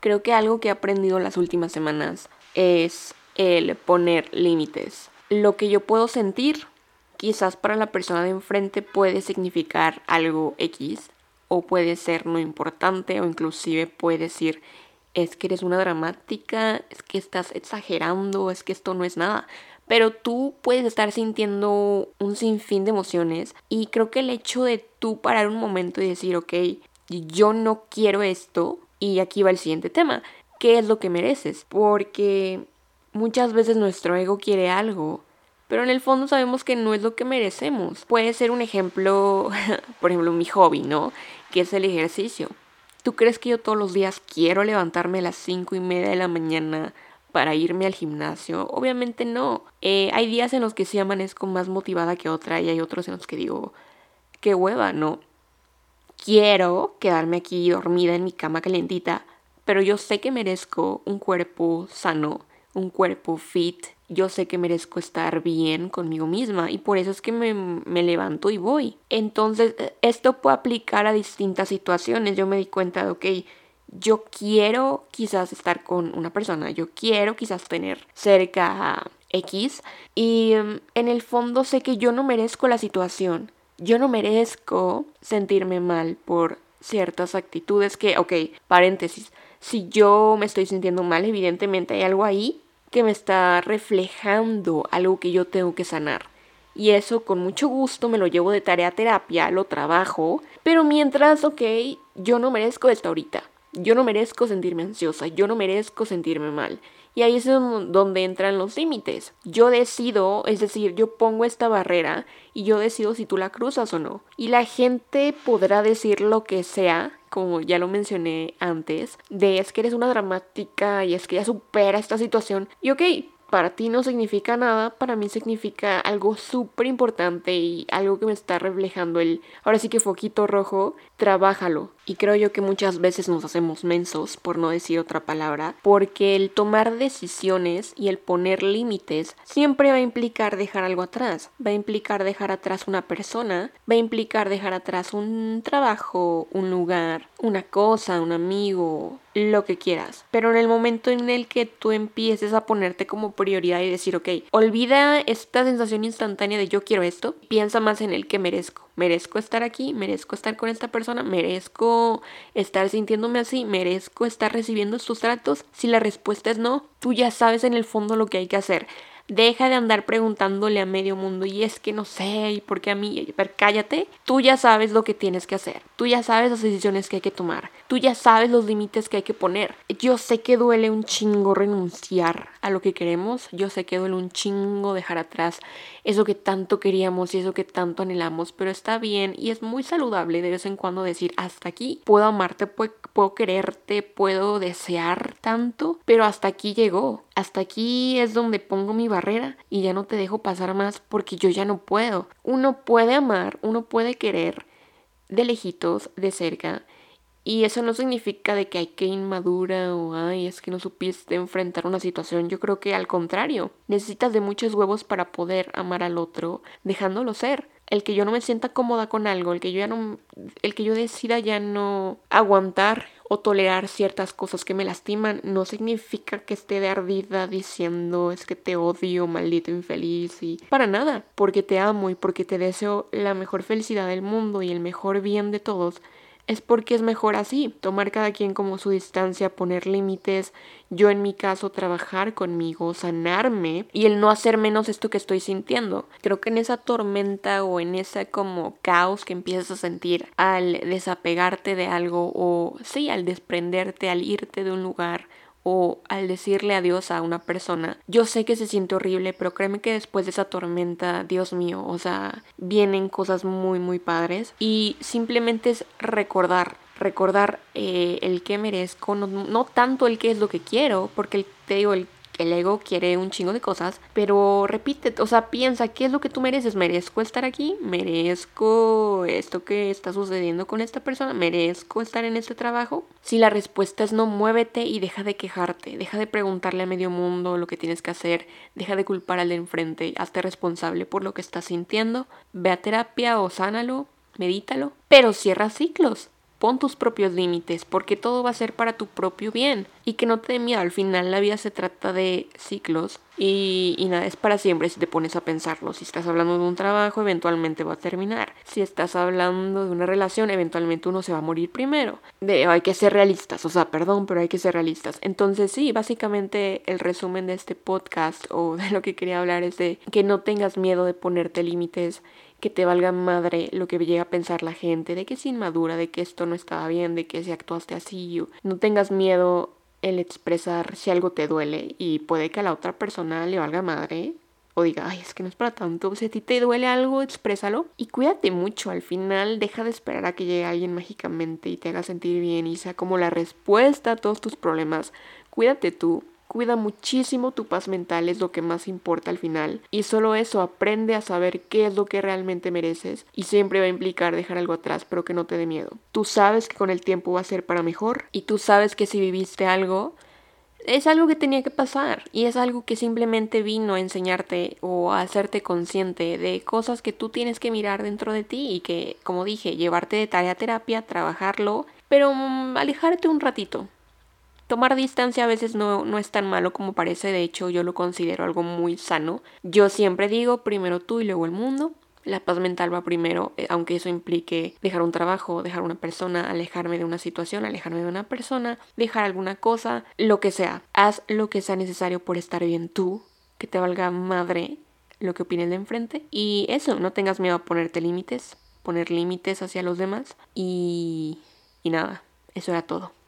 Creo que algo que he aprendido las últimas semanas es el poner límites. Lo que yo puedo sentir, quizás para la persona de enfrente puede significar algo X o puede ser no importante o inclusive puede decir es que eres una dramática, es que estás exagerando, es que esto no es nada. Pero tú puedes estar sintiendo un sinfín de emociones y creo que el hecho de tú parar un momento y decir, ok, yo no quiero esto y aquí va el siguiente tema, ¿qué es lo que mereces? Porque muchas veces nuestro ego quiere algo, pero en el fondo sabemos que no es lo que merecemos. Puede ser un ejemplo, por ejemplo, mi hobby, ¿no? Que es el ejercicio. ¿Tú crees que yo todos los días quiero levantarme a las cinco y media de la mañana para irme al gimnasio? Obviamente no. Eh, hay días en los que sí amanezco más motivada que otra y hay otros en los que digo, qué hueva, no. Quiero quedarme aquí dormida en mi cama calientita, pero yo sé que merezco un cuerpo sano, un cuerpo fit. Yo sé que merezco estar bien conmigo misma y por eso es que me, me, levanto y voy. Entonces, esto puede aplicar a distintas situaciones. Yo me di cuenta de, ok, yo quiero quizás estar con una persona, yo quiero quizás tener cerca a X y mm, en el fondo sé que yo no merezco la situación. Yo no merezco sentirme mal por ciertas actitudes que, ok, paréntesis, si yo me estoy sintiendo mal, evidentemente hay algo ahí que me está reflejando algo que yo tengo que sanar. Y eso con mucho gusto me lo llevo de tarea a terapia, lo trabajo, pero mientras, ok, yo no merezco esto ahorita. Yo no merezco sentirme ansiosa, yo no merezco sentirme mal. Y ahí es donde entran los límites. Yo decido, es decir, yo pongo esta barrera y yo decido si tú la cruzas o no. Y la gente podrá decir lo que sea, como ya lo mencioné antes, de es que eres una dramática y es que ya supera esta situación. Y ok, para ti no significa nada, para mí significa algo súper importante y algo que me está reflejando el, ahora sí que foquito rojo, trabájalo. Y creo yo que muchas veces nos hacemos mensos, por no decir otra palabra, porque el tomar decisiones y el poner límites siempre va a implicar dejar algo atrás. Va a implicar dejar atrás una persona, va a implicar dejar atrás un trabajo, un lugar, una cosa, un amigo, lo que quieras. Pero en el momento en el que tú empieces a ponerte como prioridad y decir, ok, olvida esta sensación instantánea de yo quiero esto, piensa más en el que merezco merezco estar aquí, merezco estar con esta persona, merezco estar sintiéndome así, merezco estar recibiendo estos tratos. Si la respuesta es no, tú ya sabes en el fondo lo que hay que hacer. Deja de andar preguntándole a medio mundo y es que no sé, y por qué a mí, pero cállate. Tú ya sabes lo que tienes que hacer. Tú ya sabes las decisiones que hay que tomar. Tú ya sabes los límites que hay que poner. Yo sé que duele un chingo renunciar a lo que queremos. Yo sé que duele un chingo dejar atrás eso que tanto queríamos y eso que tanto anhelamos, pero está bien y es muy saludable de vez en cuando decir hasta aquí puedo amarte, puedo quererte, puedo desear tanto, pero hasta aquí llegó. Hasta aquí es donde pongo mi y ya no te dejo pasar más porque yo ya no puedo. Uno puede amar, uno puede querer de lejitos, de cerca, y eso no significa de que hay que inmadura o ay, es que no supiste enfrentar una situación. Yo creo que al contrario, necesitas de muchos huevos para poder amar al otro, dejándolo ser. El que yo no me sienta cómoda con algo, el que yo ya no el que yo decida ya no aguantar o tolerar ciertas cosas que me lastiman no significa que esté de ardida diciendo es que te odio, maldito infeliz y para nada, porque te amo y porque te deseo la mejor felicidad del mundo y el mejor bien de todos es porque es mejor así, tomar cada quien como su distancia, poner límites, yo en mi caso trabajar conmigo, sanarme y el no hacer menos esto que estoy sintiendo. Creo que en esa tormenta o en ese como caos que empiezas a sentir al desapegarte de algo o sí, al desprenderte, al irte de un lugar o al decirle adiós a una persona, yo sé que se siente horrible, pero créeme que después de esa tormenta, Dios mío, o sea, vienen cosas muy, muy padres. Y simplemente es recordar, recordar eh, el que merezco, no, no, tanto el que es lo que quiero, porque te digo, el el ego quiere un chingo de cosas, pero repite, o sea, piensa, ¿qué es lo que tú mereces? ¿Merezco estar aquí? ¿Merezco esto que está sucediendo con esta persona? ¿Merezco estar en este trabajo? Si la respuesta es no, muévete y deja de quejarte, deja de preguntarle a medio mundo lo que tienes que hacer, deja de culpar al de enfrente, hazte responsable por lo que estás sintiendo, ve a terapia o sánalo, medítalo, pero cierra ciclos. Pon tus propios límites, porque todo va a ser para tu propio bien. Y que no te dé miedo, al final la vida se trata de ciclos y, y, nada, es para siempre si te pones a pensarlo. Si estás hablando de un trabajo, eventualmente va a terminar. Si estás hablando de una relación, eventualmente uno se va a morir primero. De, hay que ser realistas, o sea, perdón, pero hay que ser realistas. Entonces sí, básicamente el resumen de este podcast o de lo que quería hablar es de que no tengas miedo de ponerte límites que te valga madre lo que llega a pensar la gente, de que es inmadura, de que esto no estaba bien, de que si actuaste así, no tengas miedo el expresar si algo te duele y puede que a la otra persona le valga madre o diga, ay, es que no es para tanto, si a ti te duele algo, exprésalo y cuídate mucho, al final deja de esperar a que llegue alguien mágicamente y te haga sentir bien y sea como la respuesta a todos tus problemas, cuídate tú, Cuida muchísimo tu paz mental, es lo que más importa al final. Y solo eso, aprende a saber qué es lo que realmente mereces. Y siempre va a implicar dejar algo atrás, pero que no te dé miedo. Tú sabes que con el tiempo va a ser para mejor. Y tú sabes que si viviste algo, es algo que tenía que pasar. Y es algo que simplemente vino a enseñarte o a hacerte consciente de cosas que tú tienes que mirar dentro de ti. Y que, como dije, llevarte de tarea a terapia, trabajarlo, pero mm, alejarte un ratito tomar distancia a veces no, no, es tan malo como parece, de hecho yo lo considero algo muy sano. Yo siempre digo primero tú y luego el mundo. La paz mental va primero, eh, aunque eso implique dejar un trabajo, dejar una persona, alejarme de una situación, alejarme de una persona, dejar alguna cosa, lo que sea. Haz lo que sea necesario por estar bien tú, que te valga madre lo que opinen de enfrente. Y eso, no tengas miedo a ponerte límites, poner límites hacia los demás. Y, y nada, eso era todo.